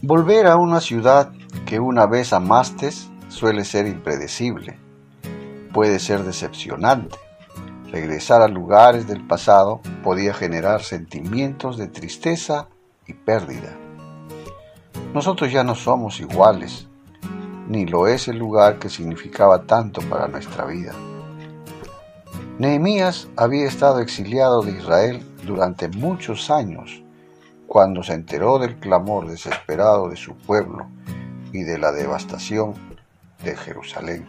Volver a una ciudad que una vez amaste suele ser impredecible, puede ser decepcionante. Regresar a lugares del pasado podía generar sentimientos de tristeza y pérdida. Nosotros ya no somos iguales, ni lo es el lugar que significaba tanto para nuestra vida. Nehemías había estado exiliado de Israel durante muchos años cuando se enteró del clamor desesperado de su pueblo y de la devastación de Jerusalén.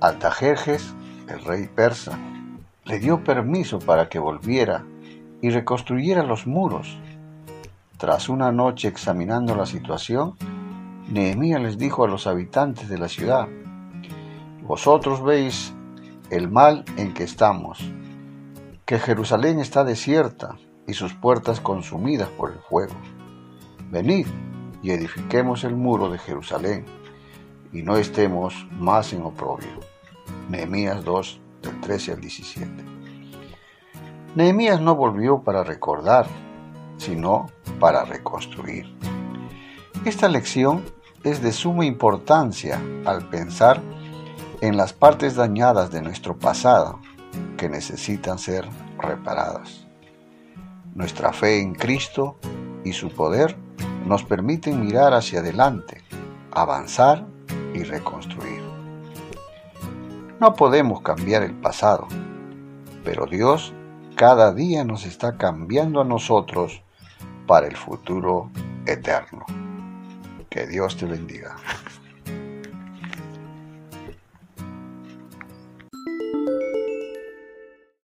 Altajerjes, el rey persa, le dio permiso para que volviera y reconstruyera los muros. Tras una noche examinando la situación, Nehemías les dijo a los habitantes de la ciudad, Vosotros veis el mal en que estamos, que Jerusalén está desierta y sus puertas consumidas por el fuego. Venid y edifiquemos el muro de Jerusalén, y no estemos más en oprobio. Nehemías 2, del 13 al 17. Nehemías no volvió para recordar, sino para reconstruir. Esta lección es de suma importancia al pensar en las partes dañadas de nuestro pasado que necesitan ser reparadas. Nuestra fe en Cristo y su poder nos permiten mirar hacia adelante, avanzar y reconstruir. No podemos cambiar el pasado, pero Dios cada día nos está cambiando a nosotros para el futuro eterno. Que Dios te bendiga.